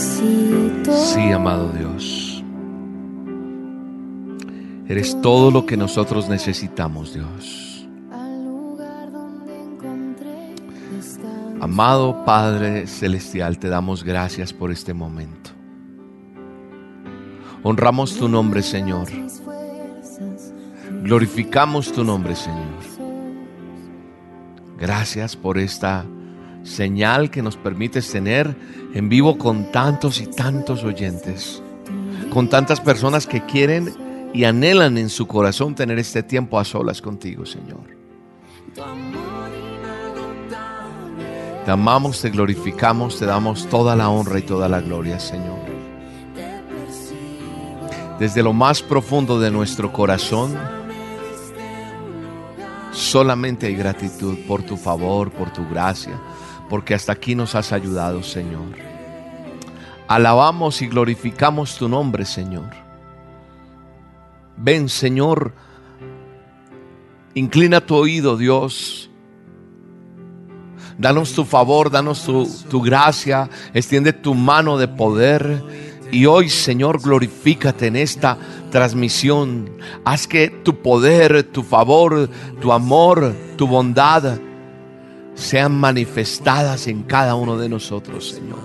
Necesito. Sí, amado Dios. Eres todo lo que nosotros necesitamos, Dios. Amado Padre Celestial, te damos gracias por este momento. Honramos tu nombre, Señor. Glorificamos tu nombre, Señor. Gracias por esta señal que nos permites tener en vivo con tantos y tantos oyentes, con tantas personas que quieren y anhelan en su corazón tener este tiempo a solas contigo, Señor. Te amamos, te glorificamos, te damos toda la honra y toda la gloria, Señor. Desde lo más profundo de nuestro corazón, solamente hay gratitud por tu favor, por tu gracia, porque hasta aquí nos has ayudado, Señor. Alabamos y glorificamos tu nombre, Señor. Ven, Señor, inclina tu oído, Dios. Danos tu favor, danos tu, tu gracia, extiende tu mano de poder. Y hoy, Señor, glorifícate en esta transmisión. Haz que tu poder, tu favor, tu amor, tu bondad sean manifestadas en cada uno de nosotros, Señor.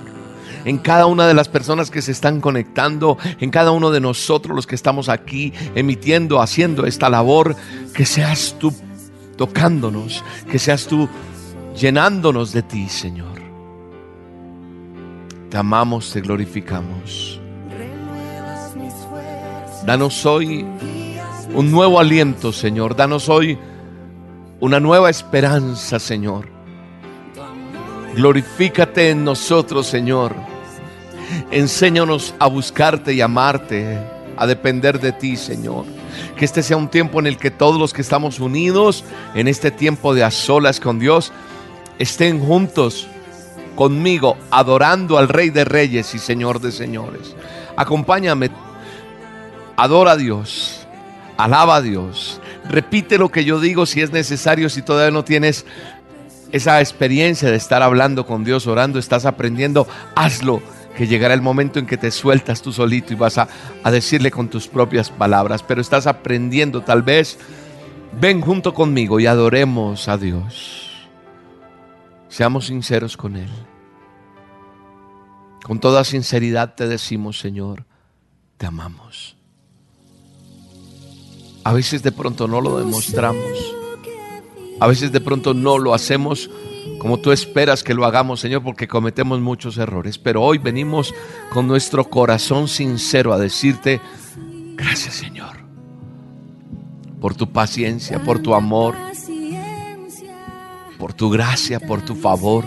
En cada una de las personas que se están conectando, en cada uno de nosotros los que estamos aquí emitiendo, haciendo esta labor, que seas tú tocándonos, que seas tú llenándonos de ti, Señor. Te amamos, te glorificamos. Danos hoy un nuevo aliento, Señor. Danos hoy una nueva esperanza, Señor. Glorifícate en nosotros, Señor. Enséñanos a buscarte y amarte, a depender de ti, Señor. Que este sea un tiempo en el que todos los que estamos unidos en este tiempo de a solas con Dios estén juntos conmigo, adorando al Rey de Reyes y Señor de Señores. Acompáñame, adora a Dios, alaba a Dios, repite lo que yo digo si es necesario, si todavía no tienes esa experiencia de estar hablando con Dios, orando, estás aprendiendo, hazlo, que llegará el momento en que te sueltas tú solito y vas a, a decirle con tus propias palabras, pero estás aprendiendo tal vez, ven junto conmigo y adoremos a Dios. Seamos sinceros con Él. Con toda sinceridad te decimos, Señor, te amamos. A veces de pronto no lo demostramos. A veces de pronto no lo hacemos como tú esperas que lo hagamos, Señor, porque cometemos muchos errores. Pero hoy venimos con nuestro corazón sincero a decirte, gracias, Señor, por tu paciencia, por tu amor, por tu gracia, por tu favor.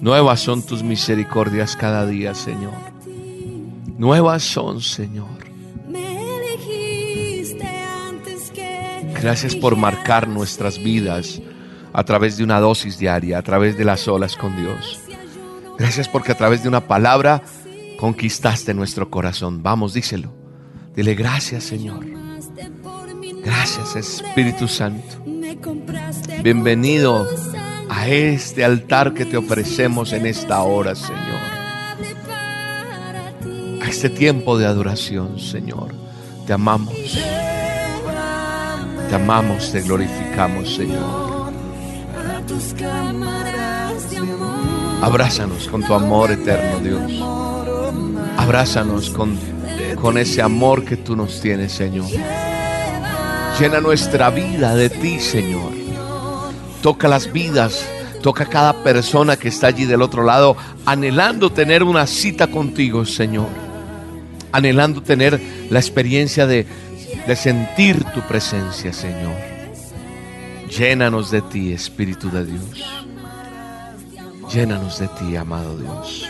Nuevas son tus misericordias cada día, Señor. Nuevas son, Señor. Gracias por marcar nuestras vidas a través de una dosis diaria, a través de las olas con Dios. Gracias porque a través de una palabra conquistaste nuestro corazón. Vamos, díselo. Dile gracias, Señor. Gracias, Espíritu Santo. Bienvenido a este altar que te ofrecemos en esta hora, Señor. A este tiempo de adoración, Señor. Te amamos. Te amamos, te glorificamos, Señor. Abrázanos con tu amor eterno, Dios. Abrázanos con, con ese amor que tú nos tienes, Señor. Llena nuestra vida de ti, Señor. Toca las vidas, toca cada persona que está allí del otro lado, anhelando tener una cita contigo, Señor. Anhelando tener la experiencia de, de sentir tu presencia, Señor. Llénanos de ti, Espíritu de Dios. Llénanos de ti, amado Dios.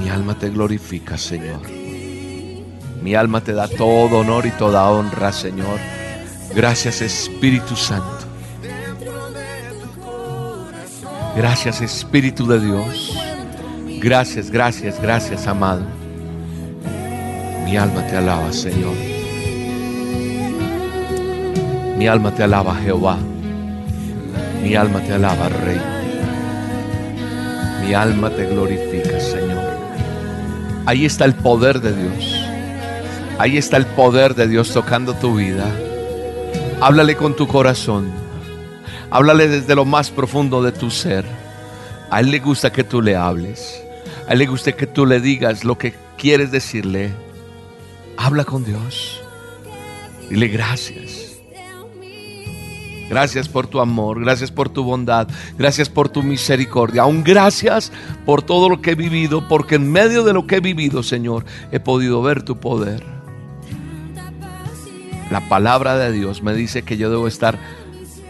Mi alma te glorifica, Señor. Mi alma te da todo honor y toda honra, Señor. Gracias, Espíritu Santo. Gracias, Espíritu de Dios. Gracias, gracias, gracias, amado. Mi alma te alaba, Señor. Mi alma te alaba, Jehová. Mi alma te alaba, Rey. Mi alma te glorifica, Señor. Ahí está el poder de Dios. Ahí está el poder de Dios tocando tu vida. Háblale con tu corazón. Háblale desde lo más profundo de tu ser. A Él le gusta que tú le hables. A Él le gusta que tú le digas lo que quieres decirle. Habla con Dios. Dile gracias. Gracias por tu amor, gracias por tu bondad, gracias por tu misericordia. Aún gracias por todo lo que he vivido, porque en medio de lo que he vivido, Señor, he podido ver tu poder. La palabra de Dios me dice que yo debo estar,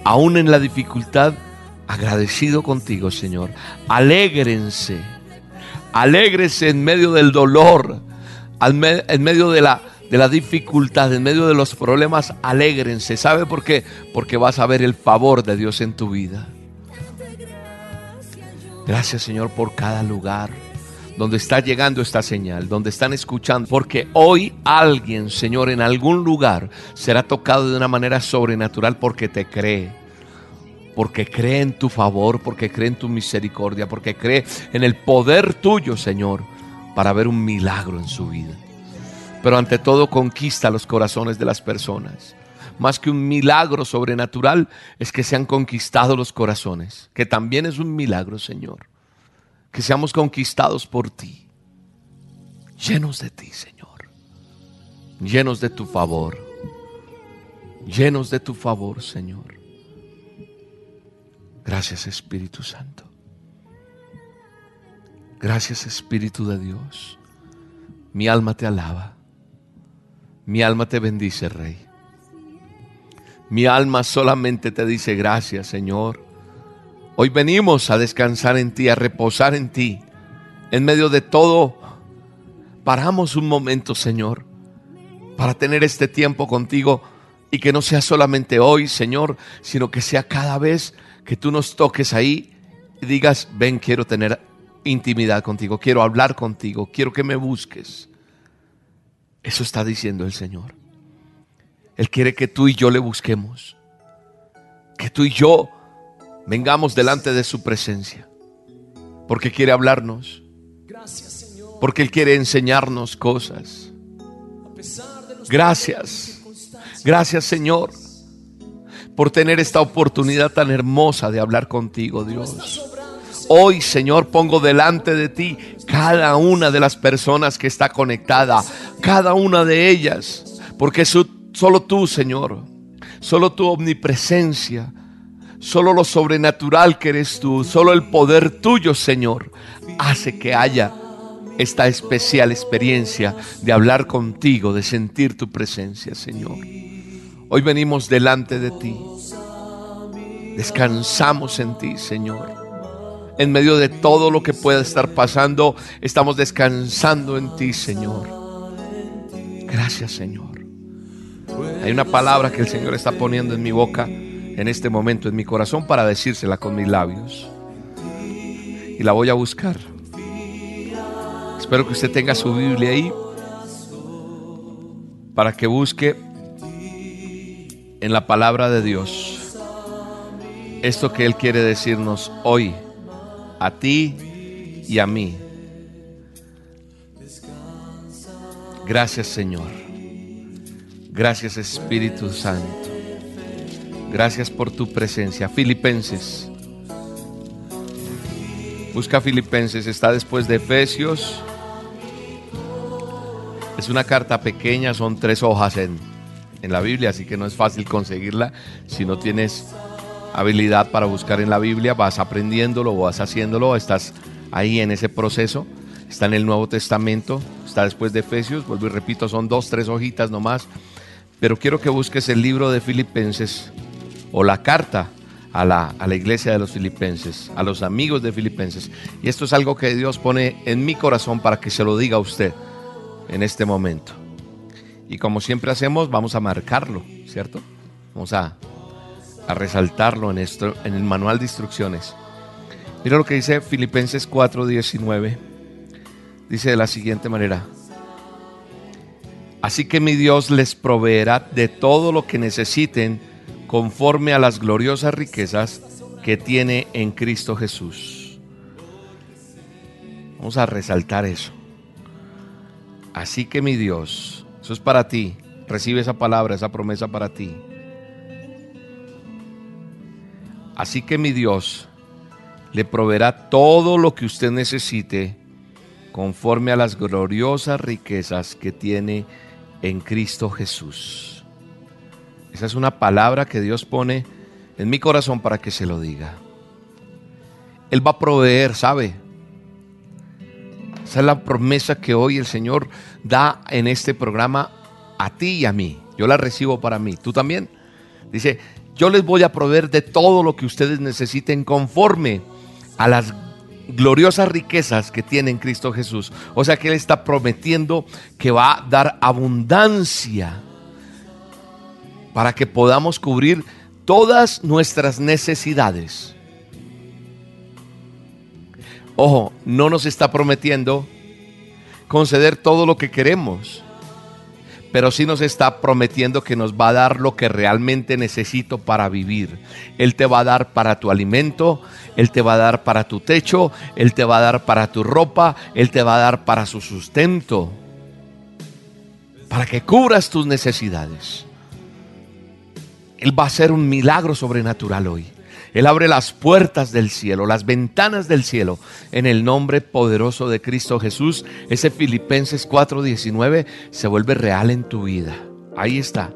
aún en la dificultad, agradecido contigo, Señor. Alégrense, alégrense en medio del dolor, en medio de la de la dificultad, en medio de los problemas, alégrense. ¿Sabe por qué? Porque vas a ver el favor de Dios en tu vida. Gracias Señor por cada lugar donde está llegando esta señal, donde están escuchando. Porque hoy alguien, Señor, en algún lugar será tocado de una manera sobrenatural porque te cree. Porque cree en tu favor, porque cree en tu misericordia, porque cree en el poder tuyo, Señor, para ver un milagro en su vida pero ante todo conquista los corazones de las personas. Más que un milagro sobrenatural es que se han conquistado los corazones, que también es un milagro, Señor. Que seamos conquistados por ti, llenos de ti, Señor, llenos de tu favor, llenos de tu favor, Señor. Gracias, Espíritu Santo. Gracias, Espíritu de Dios. Mi alma te alaba. Mi alma te bendice, Rey. Mi alma solamente te dice gracias, Señor. Hoy venimos a descansar en ti, a reposar en ti. En medio de todo, paramos un momento, Señor, para tener este tiempo contigo y que no sea solamente hoy, Señor, sino que sea cada vez que tú nos toques ahí y digas, ven, quiero tener intimidad contigo, quiero hablar contigo, quiero que me busques. Eso está diciendo el Señor. Él quiere que tú y yo le busquemos. Que tú y yo vengamos delante de su presencia. Porque quiere hablarnos. Porque Él quiere enseñarnos cosas. Gracias. Gracias Señor por tener esta oportunidad tan hermosa de hablar contigo, Dios. Hoy, Señor, pongo delante de ti cada una de las personas que está conectada, cada una de ellas, porque solo tú, Señor, solo tu omnipresencia, solo lo sobrenatural que eres tú, solo el poder tuyo, Señor, hace que haya esta especial experiencia de hablar contigo, de sentir tu presencia, Señor. Hoy venimos delante de ti. Descansamos en ti, Señor en medio de todo lo que pueda estar pasando, estamos descansando en ti, Señor. Gracias, Señor. Hay una palabra que el Señor está poniendo en mi boca en este momento, en mi corazón, para decírsela con mis labios. Y la voy a buscar. Espero que usted tenga su Biblia ahí para que busque en la palabra de Dios esto que Él quiere decirnos hoy a ti y a mí. Gracias Señor. Gracias Espíritu Santo. Gracias por tu presencia. Filipenses. Busca Filipenses. Está después de Efesios. Es una carta pequeña, son tres hojas en, en la Biblia, así que no es fácil conseguirla si no tienes habilidad para buscar en la Biblia, vas aprendiéndolo, vas haciéndolo, estás ahí en ese proceso. Está en el Nuevo Testamento, está después de Efesios, vuelvo y repito, son dos, tres hojitas nomás. Pero quiero que busques el libro de Filipenses o la carta a la, a la iglesia de los filipenses, a los amigos de filipenses. Y esto es algo que Dios pone en mi corazón para que se lo diga a usted en este momento. Y como siempre hacemos, vamos a marcarlo, ¿cierto? Vamos a, a resaltarlo en, esto, en el manual de instrucciones. Mira lo que dice Filipenses 4:19. Dice de la siguiente manera. Así que mi Dios les proveerá de todo lo que necesiten conforme a las gloriosas riquezas que tiene en Cristo Jesús. Vamos a resaltar eso. Así que mi Dios, eso es para ti. Recibe esa palabra, esa promesa para ti. Así que mi Dios le proveerá todo lo que usted necesite conforme a las gloriosas riquezas que tiene en Cristo Jesús. Esa es una palabra que Dios pone en mi corazón para que se lo diga. Él va a proveer, ¿sabe? Esa es la promesa que hoy el Señor da en este programa a ti y a mí. Yo la recibo para mí. ¿Tú también? Dice, yo les voy a proveer de todo lo que ustedes necesiten conforme a las gloriosas riquezas que tiene en Cristo Jesús. O sea que Él está prometiendo que va a dar abundancia para que podamos cubrir todas nuestras necesidades. Ojo, no nos está prometiendo conceder todo lo que queremos, pero sí nos está prometiendo que nos va a dar lo que realmente necesito para vivir. Él te va a dar para tu alimento, Él te va a dar para tu techo, Él te va a dar para tu ropa, Él te va a dar para su sustento, para que cubras tus necesidades. Él va a hacer un milagro sobrenatural hoy. Él abre las puertas del cielo, las ventanas del cielo, en el nombre poderoso de Cristo Jesús. Ese Filipenses 4:19 se vuelve real en tu vida. Ahí está.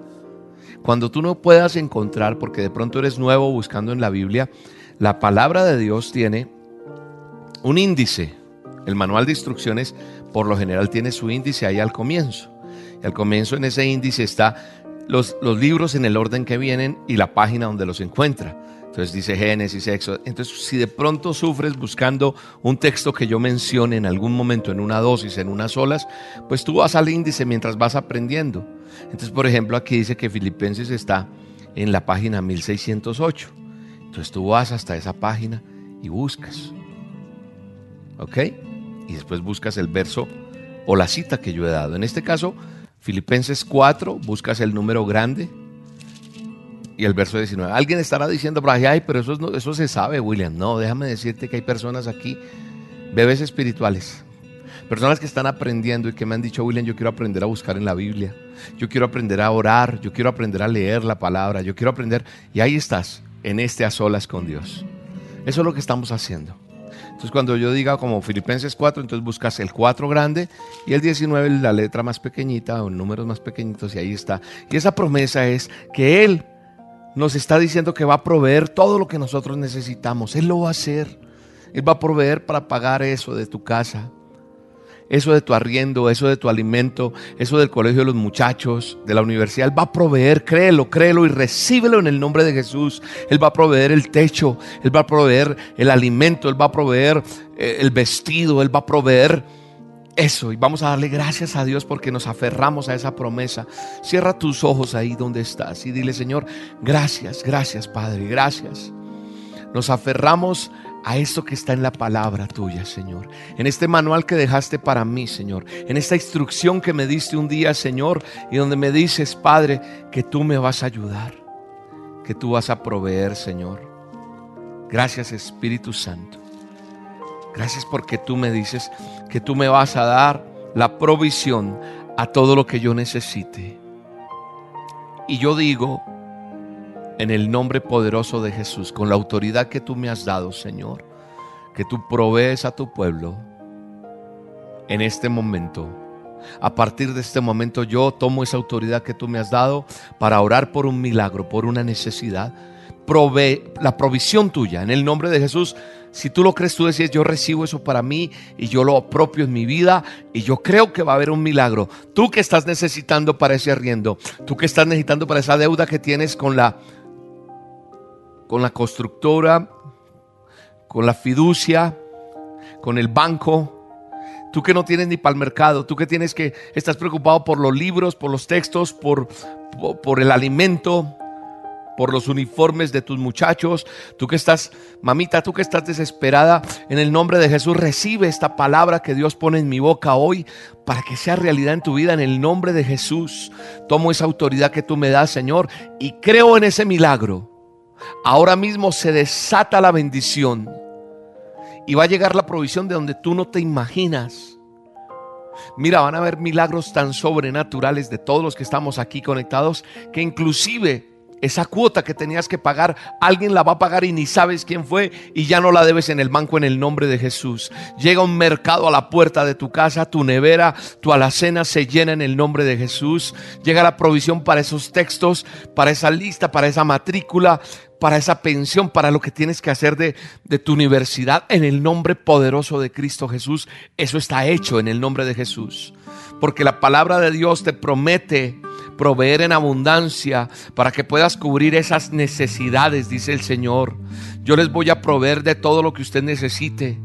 Cuando tú no puedas encontrar, porque de pronto eres nuevo buscando en la Biblia, la palabra de Dios tiene un índice. El manual de instrucciones por lo general tiene su índice ahí al comienzo. Y al comienzo en ese índice está los, los libros en el orden que vienen y la página donde los encuentra. Entonces dice Génesis, Éxodo. Entonces, si de pronto sufres buscando un texto que yo mencione en algún momento, en una dosis, en unas olas, pues tú vas al índice mientras vas aprendiendo. Entonces, por ejemplo, aquí dice que Filipenses está en la página 1608. Entonces tú vas hasta esa página y buscas. ¿Ok? Y después buscas el verso o la cita que yo he dado. En este caso, Filipenses 4, buscas el número grande y el verso 19. Alguien estará diciendo, ay, pero eso, no, eso se sabe, William. No, déjame decirte que hay personas aquí, bebés espirituales, personas que están aprendiendo y que me han dicho, William, yo quiero aprender a buscar en la Biblia, yo quiero aprender a orar, yo quiero aprender a leer la palabra, yo quiero aprender, y ahí estás, en este a solas con Dios. Eso es lo que estamos haciendo. Entonces cuando yo diga como Filipenses 4, entonces buscas el 4 grande y el 19 la letra más pequeñita o números más pequeñitos y ahí está. Y esa promesa es que Él nos está diciendo que va a proveer todo lo que nosotros necesitamos. Él lo va a hacer. Él va a proveer para pagar eso de tu casa, eso de tu arriendo, eso de tu alimento, eso del colegio de los muchachos, de la universidad. Él va a proveer, créelo, créelo y recíbelo en el nombre de Jesús. Él va a proveer el techo, Él va a proveer el alimento, Él va a proveer eh, el vestido, Él va a proveer eso, y vamos a darle gracias a Dios porque nos aferramos a esa promesa. Cierra tus ojos ahí donde estás y dile, Señor, gracias, gracias, Padre, gracias. Nos aferramos a esto que está en la palabra tuya, Señor. En este manual que dejaste para mí, Señor. En esta instrucción que me diste un día, Señor, y donde me dices, Padre, que tú me vas a ayudar, que tú vas a proveer, Señor. Gracias, Espíritu Santo. Gracias porque tú me dices que tú me vas a dar la provisión a todo lo que yo necesite. Y yo digo, en el nombre poderoso de Jesús, con la autoridad que tú me has dado, Señor, que tú provees a tu pueblo en este momento. A partir de este momento yo tomo esa autoridad que tú me has dado para orar por un milagro, por una necesidad. Provee la provisión tuya en el nombre de Jesús si tú lo crees, tú decías, yo recibo eso para mí y yo lo apropio en mi vida y yo creo que va a haber un milagro. Tú que estás necesitando para ese arriendo, tú que estás necesitando para esa deuda que tienes con la con la constructora, con la fiducia, con el banco. Tú que no tienes ni para el mercado, tú que tienes que, estás preocupado por los libros, por los textos, por, por, por el alimento, por los uniformes de tus muchachos. Tú que estás, mamita, tú que estás desesperada, en el nombre de Jesús recibe esta palabra que Dios pone en mi boca hoy para que sea realidad en tu vida en el nombre de Jesús. Tomo esa autoridad que tú me das, Señor, y creo en ese milagro. Ahora mismo se desata la bendición y va a llegar la provisión de donde tú no te imaginas. Mira, van a haber milagros tan sobrenaturales de todos los que estamos aquí conectados que inclusive esa cuota que tenías que pagar, alguien la va a pagar y ni sabes quién fue y ya no la debes en el banco en el nombre de Jesús. Llega un mercado a la puerta de tu casa, tu nevera, tu alacena se llena en el nombre de Jesús. Llega la provisión para esos textos, para esa lista, para esa matrícula, para esa pensión, para lo que tienes que hacer de, de, tu universidad en el nombre poderoso de Cristo Jesús. Eso está hecho en el nombre de Jesús. Porque la palabra de Dios te promete proveer en abundancia para que puedas cubrir esas necesidades, dice el Señor. Yo les voy a proveer de todo lo que usted necesite.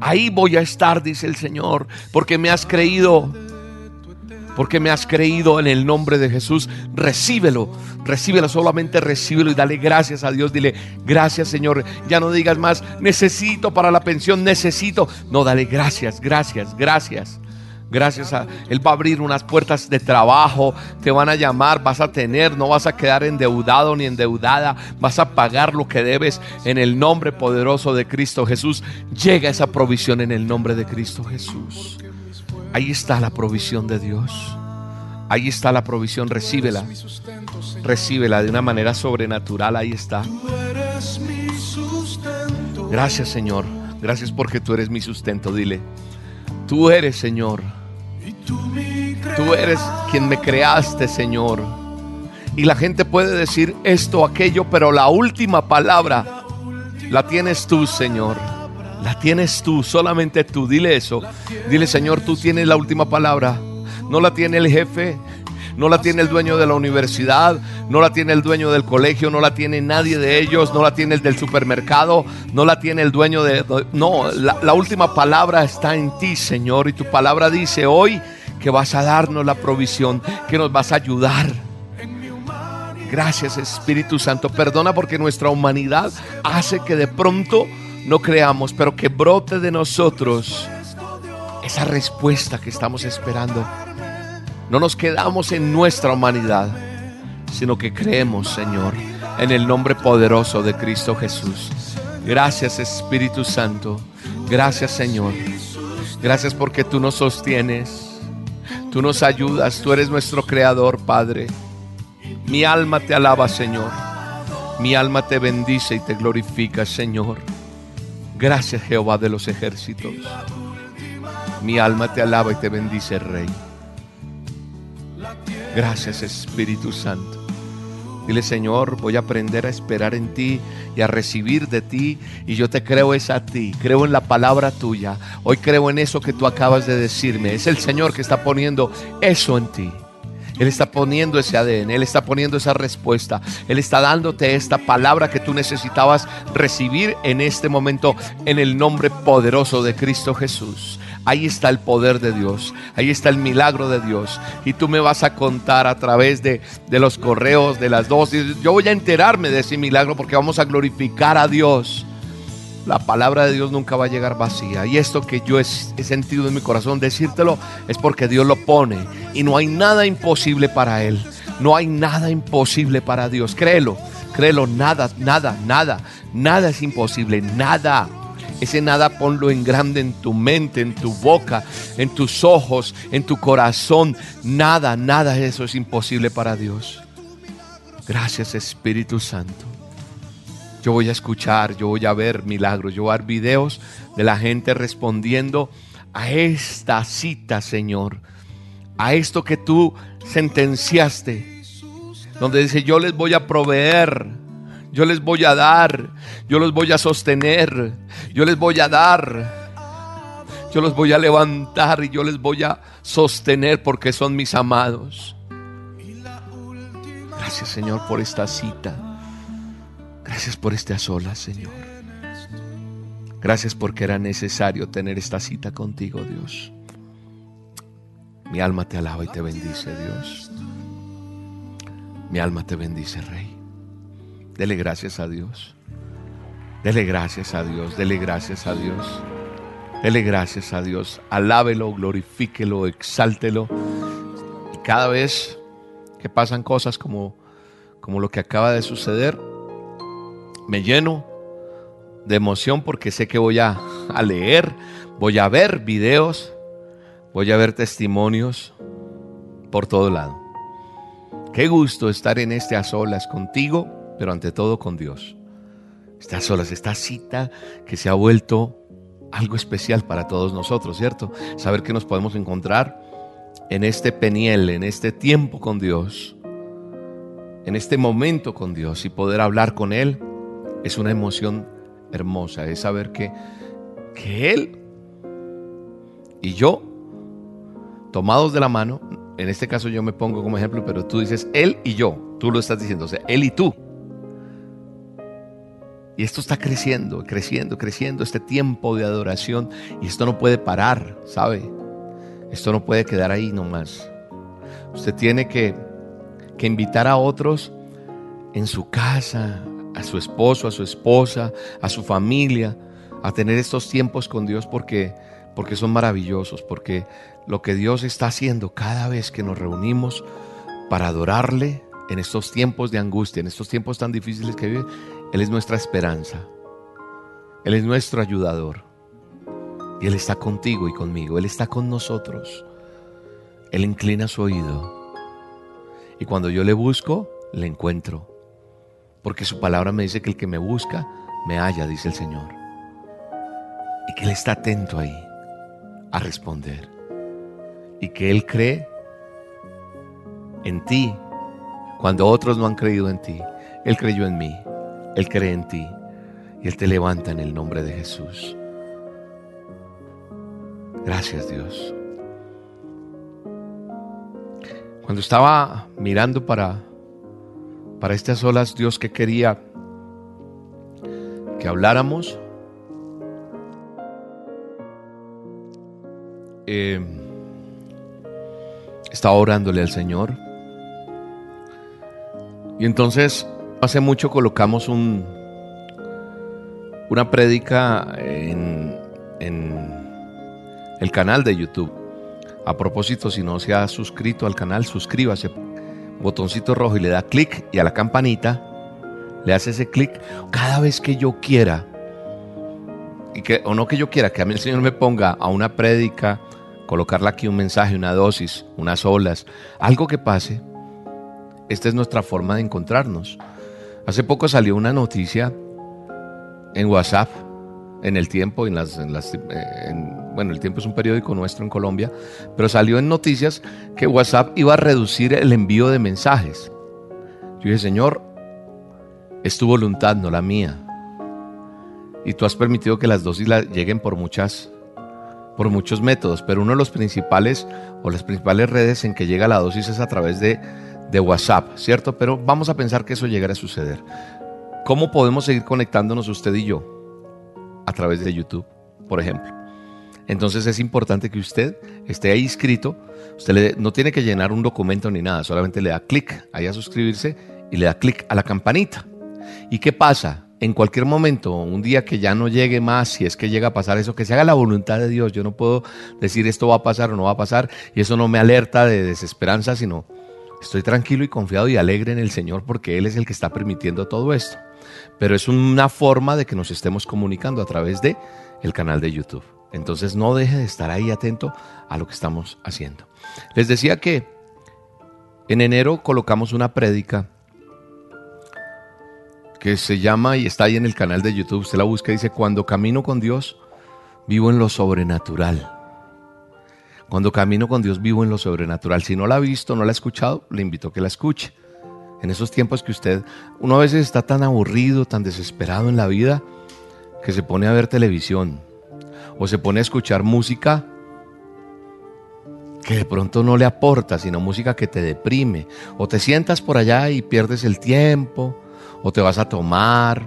Ahí voy a estar, dice el Señor, porque me has creído porque me has creído en el nombre de Jesús. Recíbelo, recíbelo, solamente recíbelo y dale gracias a Dios. Dile, gracias Señor. Ya no digas más, necesito para la pensión, necesito. No, dale gracias, gracias, gracias. Gracias a Él va a abrir unas puertas de trabajo, te van a llamar, vas a tener, no vas a quedar endeudado ni endeudada, vas a pagar lo que debes en el nombre poderoso de Cristo Jesús. Llega esa provisión en el nombre de Cristo Jesús. Ahí está la provisión de Dios. Ahí está la provisión, recíbela. Recíbela de una manera sobrenatural, ahí está. Gracias Señor, gracias porque tú eres mi sustento, dile. Tú eres Señor. Tú eres quien me creaste, Señor. Y la gente puede decir esto, aquello, pero la última palabra la tienes tú, Señor. La tienes tú, solamente tú. Dile eso. Dile, Señor, tú tienes la última palabra. No la tiene el jefe, no la tiene el dueño de la universidad, no la tiene el dueño del colegio, no la tiene nadie de ellos, no la tiene el del supermercado, no la tiene el dueño de... No, la, última palabra está en ti, Señor. Y tu palabra dice hoy que vas a darnos la provisión, que nos vas a ayudar. Gracias Espíritu Santo. Perdona porque nuestra humanidad hace que de pronto no creamos, pero que brote de nosotros esa respuesta que estamos esperando. No nos quedamos en nuestra humanidad, sino que creemos, Señor, en el nombre poderoso de Cristo Jesús. Gracias Espíritu Santo. Gracias Señor. Gracias porque tú nos sostienes. Tú nos ayudas, tú eres nuestro creador, Padre. Mi alma te alaba, Señor. Mi alma te bendice y te glorifica, Señor. Gracias, Jehová de los ejércitos. Mi alma te alaba y te bendice, Rey. Gracias, Espíritu Santo. Dile, Señor, voy a aprender a esperar en ti y a recibir de ti. Y yo te creo es a ti. Creo en la palabra tuya. Hoy creo en eso que tú acabas de decirme. Es el Señor que está poniendo eso en ti. Él está poniendo ese ADN, Él está poniendo esa respuesta, Él está dándote esta palabra que tú necesitabas recibir en este momento en el nombre poderoso de Cristo Jesús. Ahí está el poder de Dios, ahí está el milagro de Dios. Y tú me vas a contar a través de, de los correos, de las dosis. Yo voy a enterarme de ese milagro porque vamos a glorificar a Dios la palabra de Dios nunca va a llegar vacía. Y esto que yo he, he, sentido en mi corazón decírtelo es porque Dios lo pone. Y no hay nada imposible para Él. No hay nada imposible para Dios. Créelo, créelo, nada, nada, nada. Nada es imposible, nada. Ese nada ponlo en grande en tu mente, en tu boca, en tus ojos, en tu corazón. Nada, nada de eso es imposible para Dios. Gracias Espíritu Santo. Yo voy a escuchar, yo voy a ver milagros, yo voy a ver videos de la gente respondiendo a esta cita, Señor, a esto que tú sentenciaste, donde dice, yo les voy a proveer, yo les voy a dar, yo los voy a sostener, yo les voy a dar, yo los voy a levantar y yo les voy a sostener porque son mis amados. Gracias, Señor, por esta cita. Gracias por este a solas, Señor. Gracias porque era necesario tener esta cita contigo, Dios. Mi alma te alaba y te bendice, Dios. Mi alma te bendice, Rey. Dele gracias a Dios. Dele gracias a Dios. Dele gracias a Dios. Dele gracias a Dios. Alábelo, glorifíquelo, exáltelo. Y cada vez que pasan cosas como, como lo que acaba de suceder, me lleno de emoción porque sé que voy a, a leer, voy a ver videos, voy a ver testimonios por todo lado. Qué gusto estar en este a solas contigo, pero ante todo con Dios. A solas, esta cita que se ha vuelto algo especial para todos nosotros, ¿cierto? Saber que nos podemos encontrar en este peniel, en este tiempo con Dios, en este momento con Dios y poder hablar con Él es una emoción hermosa, es saber que, que Él y yo, tomados de la mano, en este caso yo me pongo como ejemplo, pero tú dices Él y yo, tú lo estás diciendo, o sea, Él y tú. Y esto está creciendo, creciendo, creciendo, este tiempo de adoración, y esto no puede parar, ¿sabe? Esto no puede quedar ahí nomás. Usted tiene que, que invitar a otros en su casa, a su esposo, a su esposa, a su familia, a tener estos tiempos con Dios porque, porque son maravillosos, porque lo que Dios está haciendo cada vez que nos reunimos para adorarle en estos tiempos de angustia, en estos tiempos tan difíciles que vive, Él es nuestra esperanza. Él es nuestro ayudador. Y Él está contigo y conmigo. Él está con nosotros. Él inclina su oído. Y cuando yo le busco, le encuentro. Porque su palabra me dice que el que me busca, me halla, dice el Señor. Y que Él está atento ahí a responder. Y que Él cree en ti cuando otros no han creído en ti. Él creyó en mí. Él cree en ti. Y Él te levanta en el nombre de Jesús. Gracias Dios. Cuando estaba mirando para para estas olas Dios que quería que habláramos. Eh, estaba orándole al Señor. Y entonces, hace mucho colocamos un, una prédica en, en el canal de YouTube. A propósito, si no se ha suscrito al canal, suscríbase botoncito rojo y le da clic y a la campanita, le hace ese clic cada vez que yo quiera, y que, o no que yo quiera, que a mí el Señor me ponga a una prédica, colocarle aquí un mensaje, una dosis, unas olas, algo que pase. Esta es nuestra forma de encontrarnos. Hace poco salió una noticia en WhatsApp, en el tiempo, en las, en eh, bueno, el tiempo es un periódico nuestro en Colombia, pero salió en noticias que WhatsApp iba a reducir el envío de mensajes. Yo dije, Señor, es tu voluntad, no la mía. Y tú has permitido que las dosis lleguen por muchas, por muchos métodos, pero uno de los principales o las principales redes en que llega la dosis es a través de, de WhatsApp, ¿cierto? Pero vamos a pensar que eso llegará a suceder. ¿Cómo podemos seguir conectándonos usted y yo? A través de YouTube, por ejemplo. Entonces es importante que usted esté ahí inscrito. Usted no tiene que llenar un documento ni nada, solamente le da clic ahí a suscribirse y le da clic a la campanita. ¿Y qué pasa? En cualquier momento, un día que ya no llegue más, si es que llega a pasar eso, que se haga la voluntad de Dios. Yo no puedo decir esto va a pasar o no va a pasar y eso no me alerta de desesperanza, sino estoy tranquilo y confiado y alegre en el Señor porque Él es el que está permitiendo todo esto. Pero es una forma de que nos estemos comunicando a través de el canal de YouTube. Entonces no deje de estar ahí atento a lo que estamos haciendo. Les decía que en enero colocamos una prédica que se llama y está ahí en el canal de YouTube. Usted la busca y dice, cuando camino con Dios, vivo en lo sobrenatural. Cuando camino con Dios, vivo en lo sobrenatural. Si no la ha visto, no la ha escuchado, le invito a que la escuche. En esos tiempos que usted, uno a veces está tan aburrido, tan desesperado en la vida, que se pone a ver televisión, o se pone a escuchar música que de pronto no le aporta, sino música que te deprime, o te sientas por allá y pierdes el tiempo, o te vas a tomar,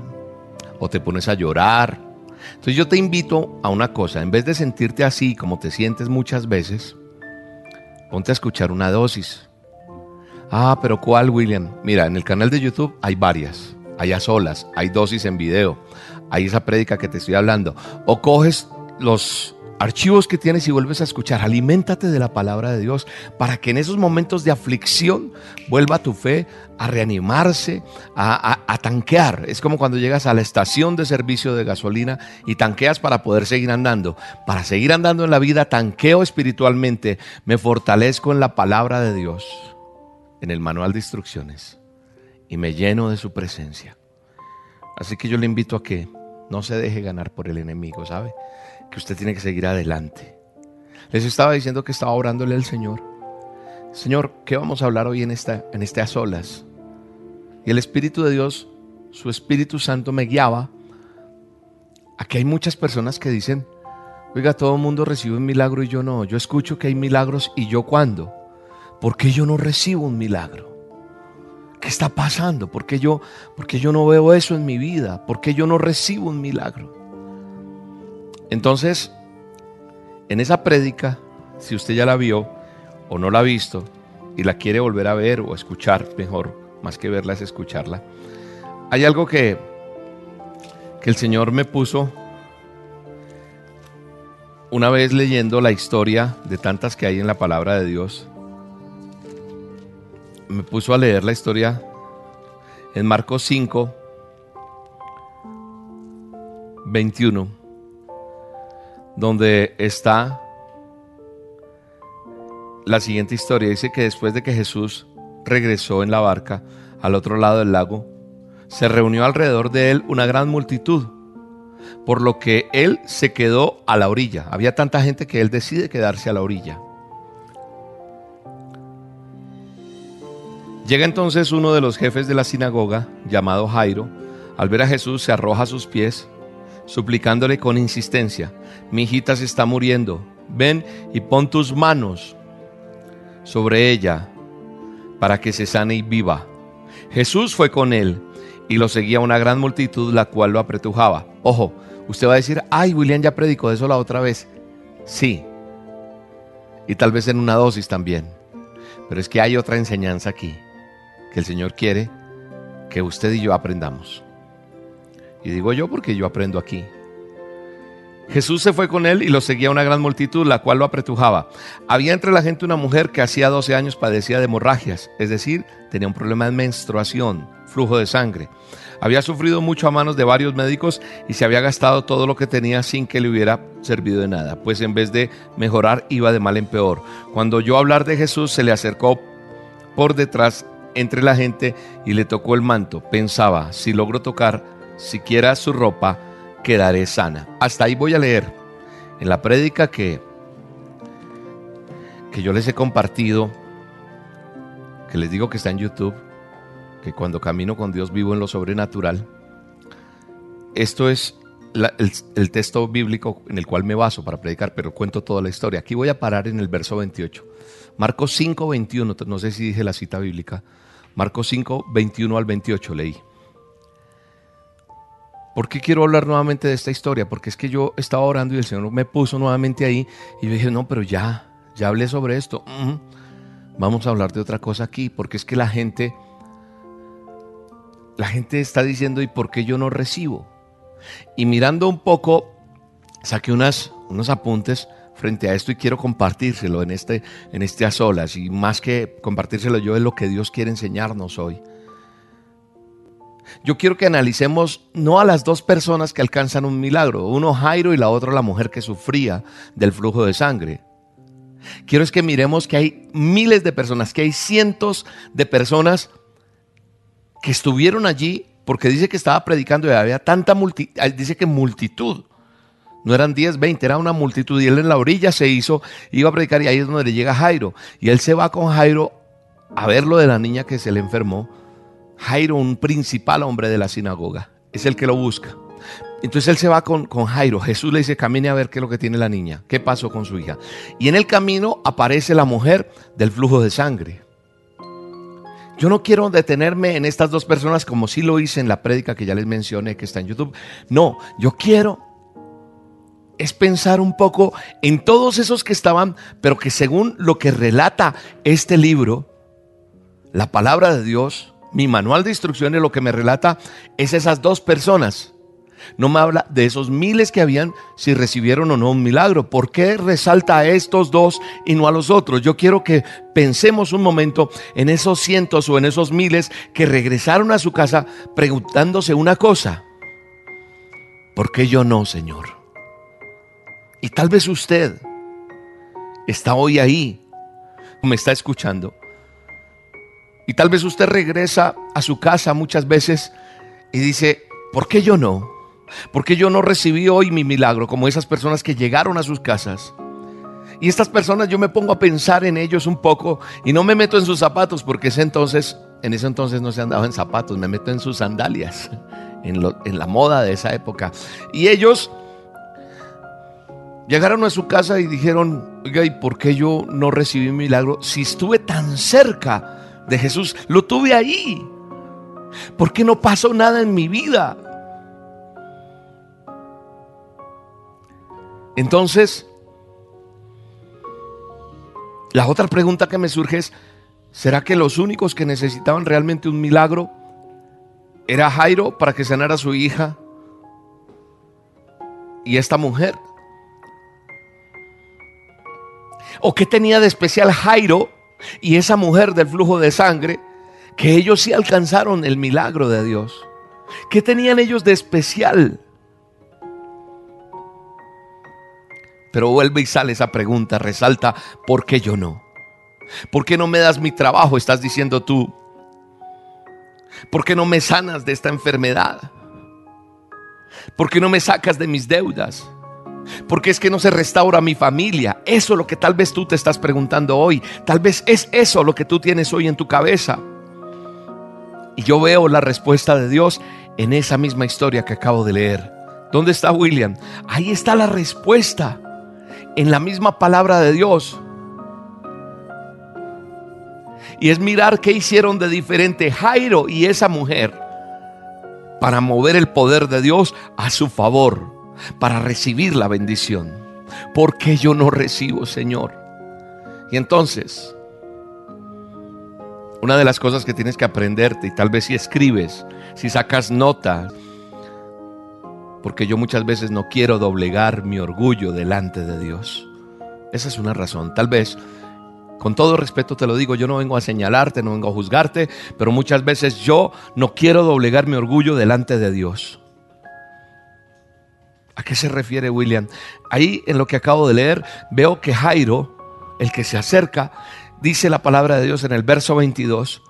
o te pones a llorar. Entonces yo te invito a una cosa, en vez de sentirte así como te sientes muchas veces, ponte a escuchar una dosis. Ah, pero ¿cuál, William? Mira, en el canal de YouTube hay varias, hay a solas, hay dosis en video, hay esa prédica que te estoy hablando. O coges los archivos que tienes y vuelves a escuchar. Aliméntate de la palabra de Dios para que en esos momentos de aflicción vuelva tu fe a reanimarse, a, tanquear. Es como cuando llegas a la estación de servicio de gasolina y tanqueas para poder seguir andando. Para seguir andando en la vida, tanqueo espiritualmente, me fortalezco en la palabra de Dios, en el manual de instrucciones y me lleno de su presencia. Así que yo le invito a que no se deje ganar por el enemigo, ¿sabe? Que usted tiene que seguir adelante. Les estaba diciendo que estaba orándole al Señor. Señor, ¿qué vamos a hablar hoy en, esta, en este a solas? Y el Espíritu de Dios, su Espíritu Santo me guiaba. Aquí hay muchas personas que dicen, oiga, todo el mundo recibe un milagro y yo no. Yo escucho que hay milagros y yo cuándo. ¿Por qué yo no recibo un milagro? ¿Qué está pasando? ¿Por qué yo, por qué yo no veo eso en mi vida? ¿Por qué yo no recibo un milagro? Entonces, en esa prédica, si usted ya la vio o no la ha visto y la quiere volver a ver o escuchar, mejor, más que verla es escucharla, hay algo que, que el Señor me puso una vez leyendo la historia de tantas que hay en la palabra de Dios. Me puso a leer la historia en Marcos 5, 21 donde está la siguiente historia. Dice que después de que Jesús regresó en la barca al otro lado del lago, se reunió alrededor de él una gran multitud, por lo que él se quedó a la orilla. Había tanta gente que él decide quedarse a la orilla. Llega entonces uno de los jefes de la sinagoga, llamado Jairo, al ver a Jesús se arroja a sus pies, suplicándole con insistencia, mi hijita se está muriendo, ven y pon tus manos sobre ella para que se sane y viva. Jesús fue con él y lo seguía una gran multitud, la cual lo apretujaba. Ojo, usted va a decir, ay, William ya predicó de eso la otra vez. Sí, y tal vez en una dosis también. Pero es que hay otra enseñanza aquí que el Señor quiere que usted y yo aprendamos. Y digo yo porque yo aprendo aquí. Jesús se fue con él y lo seguía una gran multitud, la cual lo apretujaba. Había entre la gente una mujer que hacía 12 años padecía de hemorragias, es decir, tenía un problema de menstruación, flujo de sangre. Había sufrido mucho a manos de varios médicos y se había gastado todo lo que tenía sin que le hubiera servido de nada, pues en vez de mejorar iba de mal en peor. Cuando oyó hablar de Jesús, se le acercó por detrás entre la gente y le tocó el manto. Pensaba, si logro tocar siquiera su ropa, quedaré sana. Hasta ahí voy a leer. En la prédica que, que yo les he compartido, que les digo que está en YouTube, que cuando camino con Dios vivo en lo sobrenatural, esto es el, el, texto bíblico en el cual me baso para predicar, pero cuento toda la historia. Aquí voy a parar en el verso 28. Marcos 5, 21, no sé si dije la cita bíblica. Marcos 5, 21 al 28 leí. ¿Por qué quiero hablar nuevamente de esta historia? Porque es que yo estaba orando y el Señor me puso nuevamente ahí y yo dije, no, pero ya, ya hablé sobre esto. Vamos a hablar de otra cosa aquí, porque es que la gente, la gente está diciendo, ¿y por qué yo no recibo? Y mirando un poco, saqué unas, unos apuntes frente a esto y quiero compartírselo en este, en este a solas. Y más que compartírselo yo es lo que Dios quiere enseñarnos hoy. Yo quiero que analicemos no a las dos personas que alcanzan un milagro, uno Jairo y la otra la mujer que sufría del flujo de sangre. Quiero es que miremos que hay miles de personas, que hay cientos de personas que estuvieron allí porque dice que estaba predicando y había tanta multitud, dice que multitud. No eran 10, 20, era una multitud y él en la orilla se hizo, iba a predicar y ahí es donde le llega Jairo. Y él se va con Jairo a ver lo de la niña que se le enfermó Jairo, un principal hombre de la sinagoga, es el que lo busca. Entonces él se va con, con, Jairo. Jesús le dice, camine a ver qué es lo que tiene la niña, qué pasó con su hija. Y en el camino aparece la mujer del flujo de sangre. yo no quiero detenerme en estas dos personas como sí lo hice en la prédica que ya les mencioné que está en YouTube. No, yo quiero es pensar un poco en todos esos que estaban, pero que según lo que relata este libro, la palabra de Dios, mi manual de instrucciones, lo que me relata es esas dos personas. No me habla de esos miles que habían, si recibieron o no un milagro. ¿Por qué resalta a estos dos y no a los otros? Yo quiero que pensemos un momento en esos cientos o en esos miles que regresaron a su casa preguntándose una cosa. ¿Por qué yo no, Señor? Y tal vez usted está hoy ahí, me está escuchando. Y tal vez usted regresa a su casa muchas veces y dice, ¿por qué yo no? ¿Por qué yo no recibí hoy mi milagro como esas personas que llegaron a sus casas? Y estas personas yo me pongo a pensar en ellos un poco y no me meto en sus zapatos porque ese entonces, en ese entonces no se andaba en zapatos, me meto en sus sandalias, en, en la moda de esa época. Y ellos Llegaron a su casa y dijeron, oiga, ¿y por qué yo no recibí mi milagro? Si estuve tan cerca de Jesús, lo tuve ahí. ¿Por qué no pasó nada en mi vida? Entonces, la otra pregunta que me surge es, ¿será que los únicos que necesitaban realmente un milagro era Jairo para que sanara a su hija y esta mujer? ¿O qué tenía de especial Jairo y esa mujer del flujo de sangre que ellos sí alcanzaron el milagro de Dios? ¿Qué tenían ellos de especial? Pero vuelve y sale esa pregunta, resalta, ¿por qué yo no? ¿Por qué no me das mi trabajo? Estás diciendo tú. ¿Por qué no me sanas de esta enfermedad? ¿Por qué no me sacas de mis deudas? Porque es que no se restaura mi familia. Eso es lo que tal vez tú te estás preguntando hoy. Tal vez es eso lo que tú tienes hoy en tu cabeza. Y yo veo la respuesta de Dios en esa misma historia que acabo de leer. ¿Dónde está William? Ahí está la respuesta. En la misma palabra de Dios. Y es mirar qué hicieron de diferente Jairo y esa mujer para mover el poder de Dios a su favor para recibir la bendición. ¿Por qué yo no recibo, Señor? Y entonces, una de las cosas que tienes que aprenderte, y tal vez si escribes, si sacas notas, porque yo muchas veces no quiero doblegar mi orgullo delante de Dios. Esa es una razón. Tal vez, con todo respeto te lo digo, yo no vengo a señalarte, no vengo a juzgarte, pero muchas veces yo no quiero doblegar mi orgullo delante de Dios. ¿A qué se refiere William? Ahí en lo que acabo de leer veo que Jairo, el que se acerca, dice la palabra de Dios en el verso 22.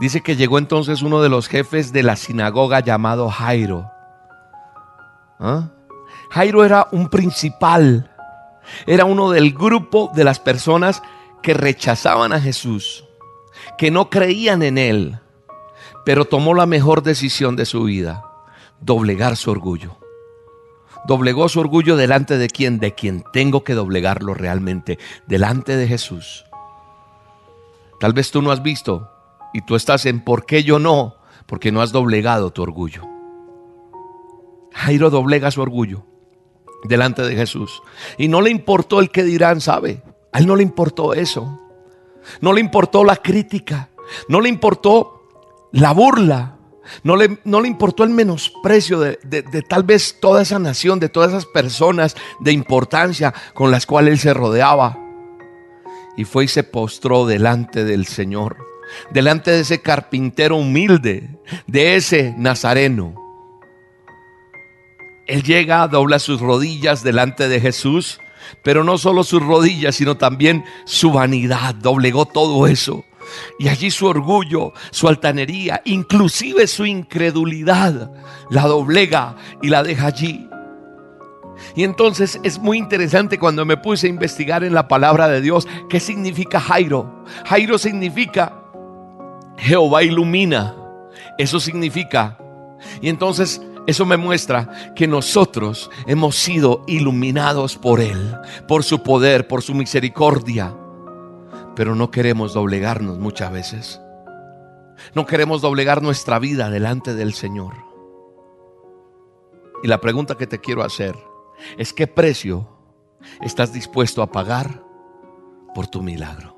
Dice que llegó entonces uno de los jefes de la sinagoga llamado Jairo. ¿Ah? Jairo era un principal, era uno del grupo de las personas que rechazaban a Jesús, que no creían en él, pero tomó la mejor decisión de su vida, doblegar su orgullo doblegó su orgullo delante de quien, de quien tengo que doblegarlo realmente, delante de Jesús. Tal vez tú no has visto y tú estás en ¿por qué yo no? Porque no has doblegado tu orgullo. Jairo doblega su orgullo delante de Jesús. Y no le importó el que dirán, ¿sabe? A él no le importó eso. No le importó la crítica. No le importó la burla. No le, no le importó el menosprecio de, de, tal vez toda esa nación, de todas esas personas de importancia con las cuales él se rodeaba. Y fue y se postró delante del Señor, delante de ese carpintero humilde, de ese nazareno. Él llega, dobla sus rodillas delante de Jesús, pero no solo sus rodillas, sino también su vanidad, doblegó todo eso y allí su orgullo, su altanería, inclusive su incredulidad, la doblega y la deja allí. Y entonces es muy interesante cuando me puse a investigar en la palabra de Dios qué significa Jairo. Jairo significa Jehová ilumina. Eso significa. Y entonces eso me muestra que nosotros hemos sido iluminados por Él, por su poder, por su misericordia pero no queremos doblegarnos muchas veces. No queremos doblegar nuestra vida delante del Señor. Y la pregunta que te quiero hacer es qué precio estás dispuesto a pagar por tu milagro.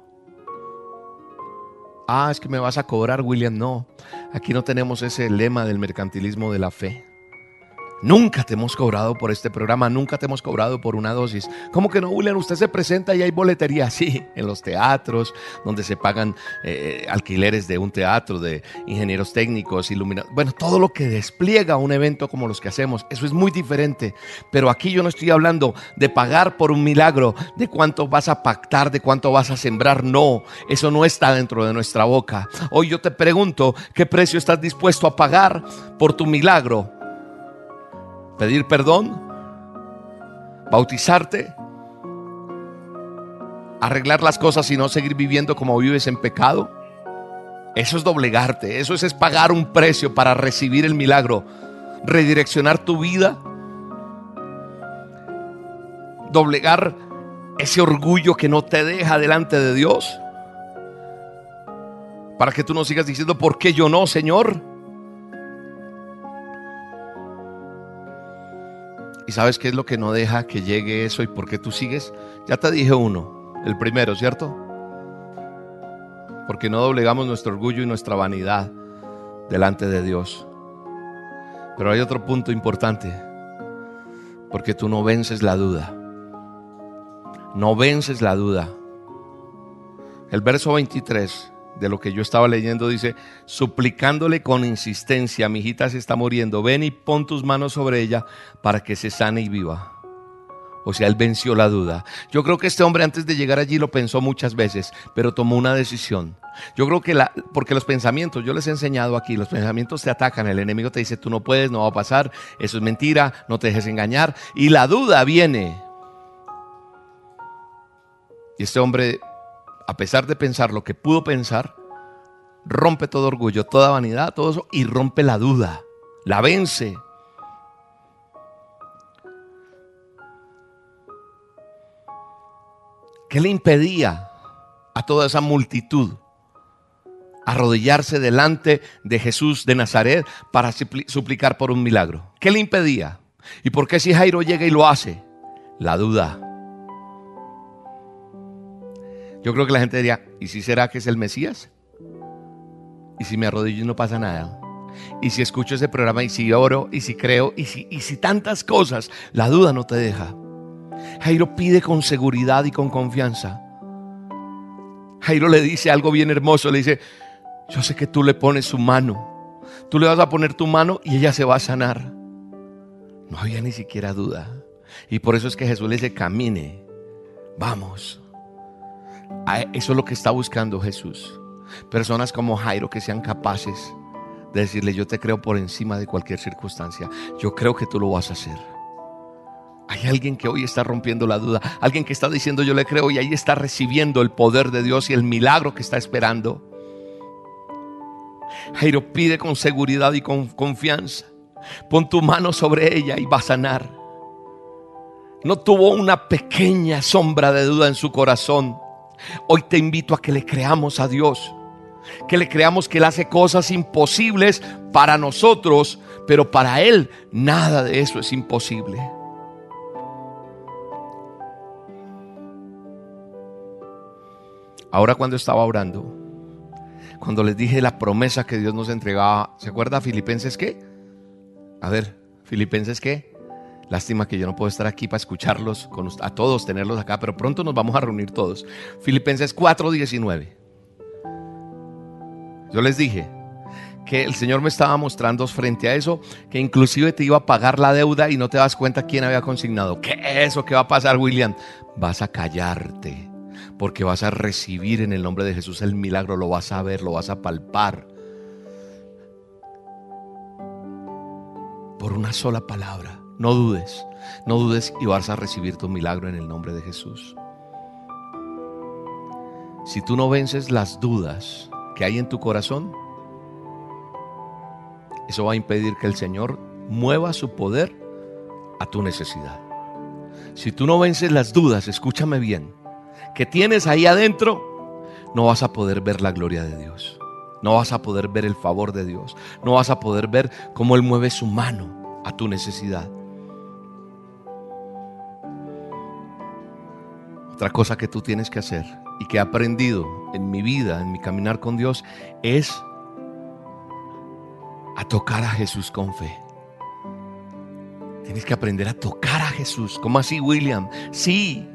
Ah, es que me vas a cobrar, William. No, aquí no tenemos ese lema del mercantilismo de la fe. Nunca te hemos cobrado por este programa, nunca te hemos cobrado por una dosis. ¿Cómo que no, William? Usted se presenta y hay boletería, sí, en los teatros, donde se pagan eh, alquileres de un teatro, de ingenieros técnicos, iluminados. Bueno, todo lo que despliega un evento como los que hacemos, eso es muy diferente. Pero aquí yo no estoy hablando de pagar por un milagro, de cuánto vas a pactar, de cuánto vas a sembrar. No, eso no está dentro de nuestra boca. Hoy yo te pregunto, ¿qué precio estás dispuesto a pagar por tu milagro? Pedir perdón, bautizarte, arreglar las cosas y no seguir viviendo como vives en pecado. Eso es doblegarte, eso es, pagar un precio para recibir el milagro, redireccionar tu vida, doblegar ese orgullo que no te deja delante de Dios, para que tú no sigas diciendo, ¿por qué yo no, Señor? ¿Y sabes qué es lo que no deja que llegue eso y por qué tú sigues? Ya te dije uno, el primero, ¿cierto? Porque no doblegamos nuestro orgullo y nuestra vanidad delante de Dios. Pero hay otro punto importante, porque tú no vences la duda. No vences la duda. El verso 23 de lo que yo estaba leyendo, dice, suplicándole con insistencia, mi hijita se está muriendo, ven y pon tus manos sobre ella para que se sane y viva. O sea, él venció la duda. Yo creo que este hombre antes de llegar allí lo pensó muchas veces, pero tomó una decisión. Yo creo que la, porque los pensamientos, yo les he enseñado aquí, los pensamientos te atacan, el enemigo te dice, tú no puedes, no va a pasar, eso es mentira, no te dejes engañar. Y la duda viene. Y este hombre a pesar de pensar lo que pudo pensar, rompe todo orgullo, toda vanidad, todo eso, y rompe la duda, la vence. ¿Qué le impedía a toda esa multitud arrodillarse delante de Jesús de Nazaret para suplicar por un milagro? ¿Qué le impedía? ¿Y por qué si Jairo llega y lo hace? La duda. Yo creo que la gente diría, ¿y si será que es el Mesías? ¿Y si me arrodillo y no pasa nada? ¿Y si escucho ese programa y si oro y si creo y si, tantas cosas? La duda no te deja. Jairo pide con seguridad y con confianza. Jairo le dice algo bien hermoso, le dice, yo sé que tú le pones su mano, tú le vas a poner tu mano y ella se va a sanar. No había ni siquiera duda. Y por eso es que Jesús le dice, camine, vamos. Eso es lo que está buscando Jesús. Personas como Jairo que sean capaces de decirle, yo te creo por encima de cualquier circunstancia. Yo creo que tú lo vas a hacer. Hay alguien que hoy está rompiendo la duda. Alguien que está diciendo, yo le creo y ahí está recibiendo el poder de Dios y el milagro que está esperando. Jairo pide con seguridad y con confianza. Pon tu mano sobre ella y va a sanar. No tuvo una pequeña sombra de duda en su corazón. Hoy te invito a que le creamos a Dios. Que le creamos que Él hace cosas imposibles para nosotros, pero para Él nada de eso es imposible. Ahora cuando estaba orando, cuando les dije la promesa que Dios nos entregaba, ¿se acuerda Filipenses qué? A ver, Filipenses qué? Lástima que yo no puedo estar aquí para escucharlos, a todos, tenerlos acá, pero pronto nos vamos a reunir todos. Filipenses 4:19. Yo les dije que el Señor me estaba mostrando frente a eso, que inclusive te iba a pagar la deuda y no te das cuenta quién había consignado. ¿Qué es eso? ¿Qué va a pasar, William? Vas a callarte, porque vas a recibir en el nombre de Jesús el milagro, lo vas a ver, lo vas a palpar. Por una sola palabra. No dudes, no dudes y vas a recibir tu milagro en el nombre de Jesús. Si tú no vences las dudas que hay en tu corazón, eso va a impedir que el Señor mueva su poder a tu necesidad. Si tú no vences las dudas, escúchame bien, que tienes ahí adentro, no vas a poder ver la gloria de Dios. No vas a poder ver el favor de Dios. No vas a poder ver cómo Él mueve su mano a tu necesidad. Otra cosa que tú tienes que hacer y que he aprendido en mi vida, en mi caminar con Dios, es a tocar a Jesús con fe. Tienes que aprender a tocar a Jesús. ¿Cómo así, William? Sí.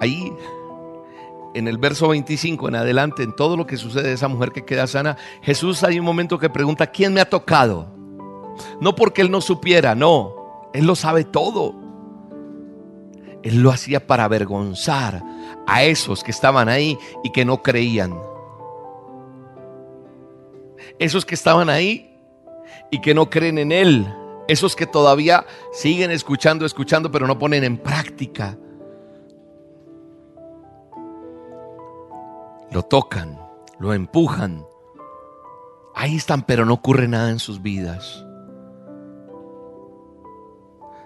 Ahí, en el verso 25 en adelante, en todo lo que sucede de esa mujer que queda sana, Jesús hay un momento que pregunta, ¿quién me ha tocado? No porque Él no supiera, no. Él lo sabe todo. Él lo hacía para avergonzar a esos que estaban ahí y que no creían. Esos que estaban ahí y que no creen en Él. Esos que todavía siguen escuchando, escuchando, pero no ponen en práctica. Lo tocan, lo empujan. Ahí están, pero no ocurre nada en sus vidas.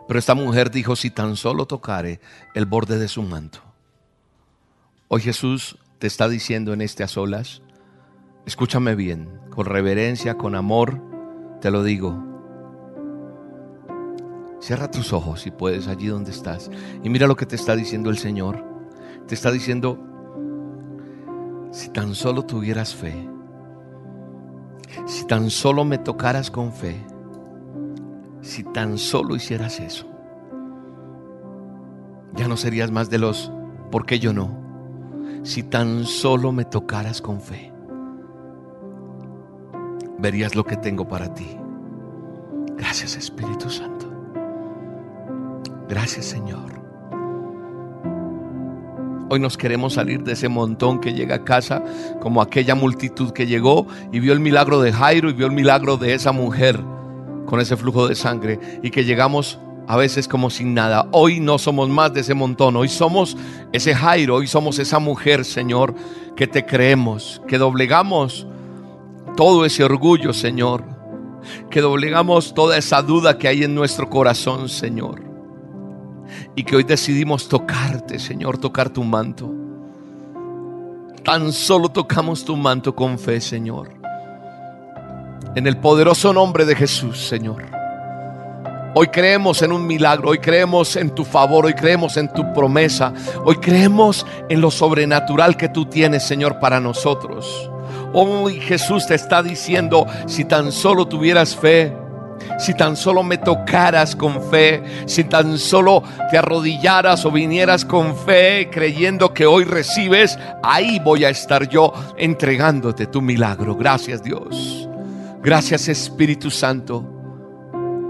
Pero esta mujer dijo, si tan solo tocare el borde de su manto. Hoy Jesús te está diciendo en este a solas, escúchame bien, con reverencia, con amor, te lo digo. Cierra tus ojos si puedes allí donde estás y mira lo que te está diciendo el Señor. Te está diciendo, si tan solo tuvieras fe, si tan solo me tocaras con fe, si tan solo hicieras eso, ya no serías más de los, ¿por qué yo no? Si tan solo me tocaras con fe, verías lo que tengo para ti. Gracias Espíritu Santo. Gracias Señor. Hoy nos queremos salir de ese montón que llega a casa, como aquella multitud que llegó y vio el milagro de Jairo y vio el milagro de esa mujer con ese flujo de sangre y que llegamos a veces como sin nada. Hoy no somos más de ese montón, hoy somos ese Jairo, hoy somos esa mujer, Señor, que te creemos, que doblegamos todo ese orgullo, Señor, que doblegamos toda esa duda que hay en nuestro corazón, Señor. Y que hoy decidimos tocarte, Señor, tocar tu manto. Tan solo tocamos tu manto con fe, Señor. En el poderoso nombre de Jesús, Señor. Hoy creemos en un milagro, hoy creemos en tu favor, hoy creemos en tu promesa, hoy creemos en lo sobrenatural que tú tienes, Señor, para nosotros. Hoy Jesús te está diciendo, si tan solo tuvieras fe, si tan solo me tocaras con fe, si tan solo te arrodillaras o vinieras con fe creyendo que hoy recibes, ahí voy a estar yo entregándote tu milagro. Gracias Dios. Gracias Espíritu Santo.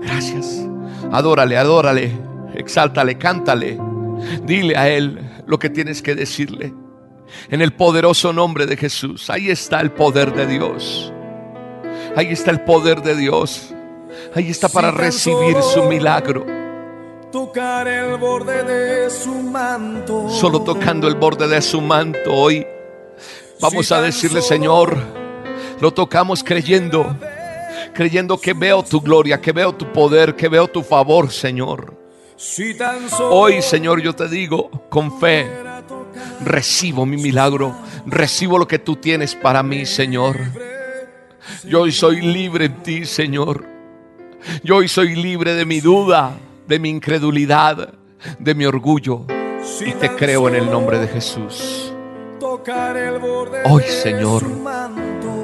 Gracias. Adórale, adórale, exáltale, cántale. Dile a Él lo que tienes que decirle. En el poderoso nombre de Jesús. Ahí está el poder de Dios. Ahí está el poder de Dios. Ahí está para recibir su milagro. Tocar el borde de su manto. Solo tocando el borde de su manto hoy. Vamos a decirle, Señor, lo tocamos creyendo, creyendo que veo tu gloria, que veo tu poder, que veo tu favor, Señor. Hoy, Señor, yo te digo, con fe, recibo mi milagro, recibo lo que tú tienes para mí, Señor. Yo hoy soy libre en ti, Señor. Yo hoy soy libre de mi duda, de mi incredulidad, de mi orgullo. Y te creo en el nombre de Jesús. Hoy, Señor.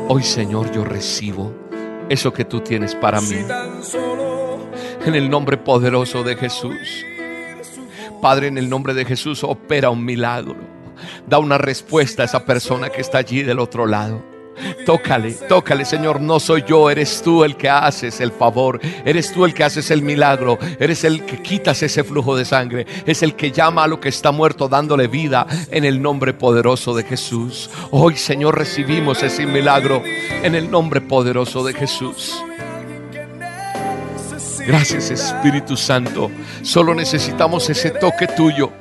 Hoy, Señor, yo recibo eso que tú tienes para mí. En el nombre poderoso de Jesús. Padre, en el nombre de Jesús, opera un milagro. Da una respuesta a esa persona que está allí del otro lado. Tócale, tócale, Señor. No soy yo, eres tú el que haces el favor. Eres tú el que haces el milagro. Eres el que quitas ese flujo de sangre. Es el que llama a lo que está muerto dándole vida en el nombre poderoso de Jesús. Hoy, Señor, recibimos ese milagro en el nombre poderoso de Jesús. Gracias Espíritu Santo. Solo necesitamos ese toque tuyo.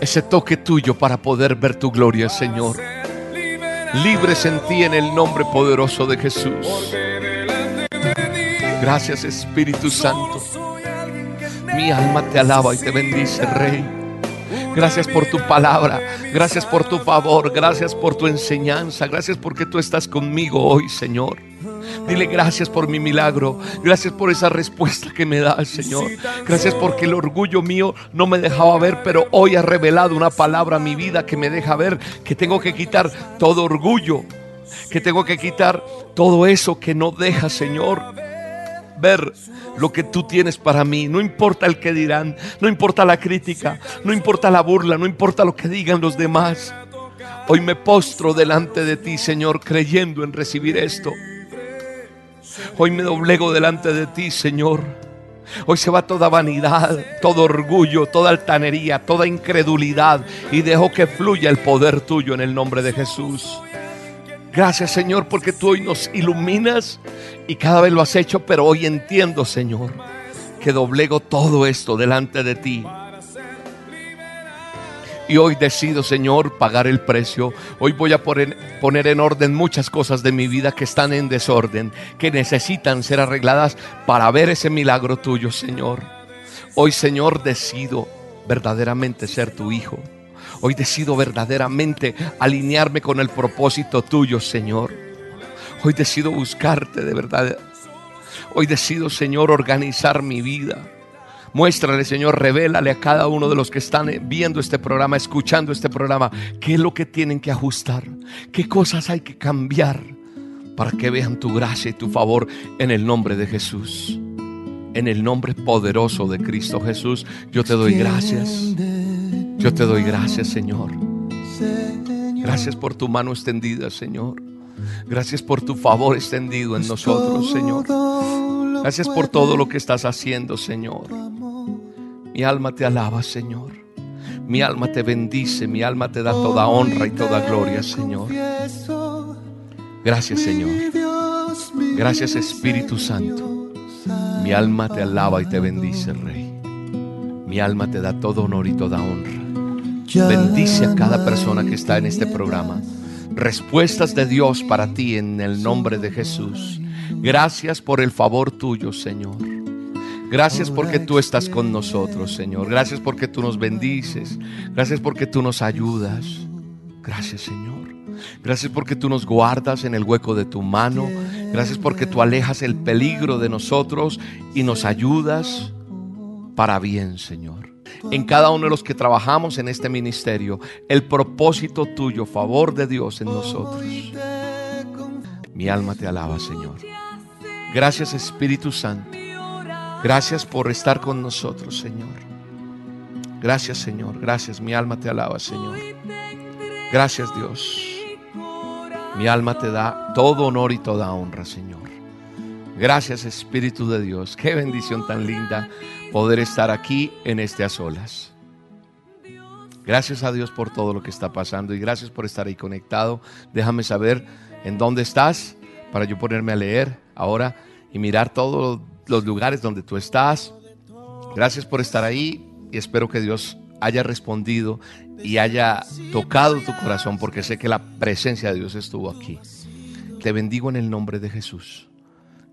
Ese toque tuyo para poder ver tu gloria, Señor. Libres en ti en el nombre poderoso de Jesús. Gracias Espíritu Santo. Mi alma te alaba y te bendice, Rey. Gracias por tu palabra. Gracias por tu favor. Gracias por tu enseñanza. Gracias porque tú estás conmigo hoy, Señor. Dile gracias por mi milagro. Gracias por esa respuesta que me das, Señor. Gracias porque el orgullo mío no me dejaba ver, pero hoy ha revelado una palabra a mi vida que me deja ver que tengo que quitar todo orgullo. Que tengo que quitar todo eso que no deja, Señor, ver lo que tú tienes para mí. No importa el que dirán, no importa la crítica, no importa la burla, no importa lo que digan los demás. Hoy me postro delante de ti, Señor, creyendo en recibir esto. Hoy me doblego delante de ti, Señor. Hoy se va toda vanidad, todo orgullo, toda altanería, toda incredulidad y dejo que fluya el poder tuyo en el nombre de Jesús. Gracias Señor porque tú hoy nos iluminas y cada vez lo has hecho, pero hoy entiendo Señor que doblego todo esto delante de ti. Y hoy decido, Señor, pagar el precio. Hoy voy a poner, en orden muchas cosas de mi vida que están en desorden, que necesitan ser arregladas para ver ese milagro tuyo, Señor. Hoy, Señor, decido verdaderamente ser tu hijo. Hoy decido verdaderamente alinearme con el propósito tuyo, Señor. Hoy decido buscarte de verdad. Hoy decido, Señor, organizar mi vida. Muéstrale, Señor, revélale a cada uno de los que están viendo este programa, escuchando este programa, qué es lo que tienen que ajustar, qué cosas hay que cambiar para que vean tu gracia y tu favor en el nombre de Jesús. En el nombre poderoso de Cristo Jesús, yo te doy gracias. Yo te doy gracias, Señor. Gracias por tu mano extendida, Señor. Gracias por tu favor extendido en nosotros, Señor. Gracias por todo lo que estás haciendo, Señor. Mi alma te alaba, Señor. Mi alma te bendice, mi alma te da toda honra y toda gloria, Señor. Gracias, Señor. Gracias, Espíritu Santo. Mi alma te alaba y te bendice, Rey. Mi alma te da todo honor y toda honra. Bendice a cada persona que está en este programa. Respuestas de Dios para ti en el nombre de Jesús. Gracias por el favor tuyo, Señor. Gracias porque tú estás con nosotros, Señor. Gracias porque tú nos bendices. Gracias porque tú nos ayudas. Gracias, Señor. Gracias porque tú nos guardas en el hueco de tu mano. Gracias porque tú alejas el peligro de nosotros y nos ayudas para bien, Señor. En cada uno de los que trabajamos en este ministerio, el propósito tuyo, favor de Dios en nosotros. Mi alma te alaba, Señor. Gracias, Espíritu Santo. Gracias por estar con nosotros, Señor. Gracias, Señor. Gracias. Mi alma te alaba, Señor. Gracias, Dios. Mi alma te da todo honor y toda honra, Señor. Gracias, Espíritu de Dios. Qué bendición tan linda poder estar aquí en este a solas. Gracias a Dios por todo lo que está pasando y gracias por estar ahí conectado. Déjame saber en dónde estás para yo ponerme a leer ahora y mirar todos los lugares donde tú estás. Gracias por estar ahí y espero que Dios haya respondido y haya tocado tu corazón porque sé que la presencia de Dios estuvo aquí. Te bendigo en el nombre de Jesús.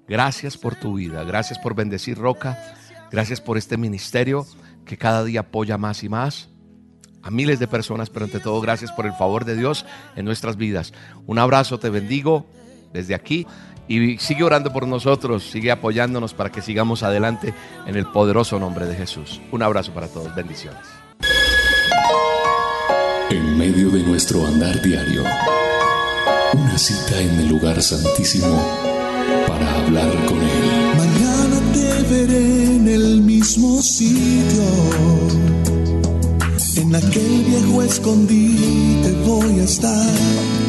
Gracias por tu vida, gracias por bendecir Roca, gracias por este ministerio que cada día apoya más y más a miles de personas, pero ante todo gracias por el favor de Dios en nuestras vidas. Un abrazo, te bendigo desde aquí y sigue orando por nosotros, sigue apoyándonos para que sigamos adelante en el poderoso nombre de Jesús. Un abrazo para todos, bendiciones. En medio de nuestro andar diario, una cita en el lugar santísimo para hablar con Él. Mañana te veré en el mismo sitio. En aquel viejo escondite voy a estar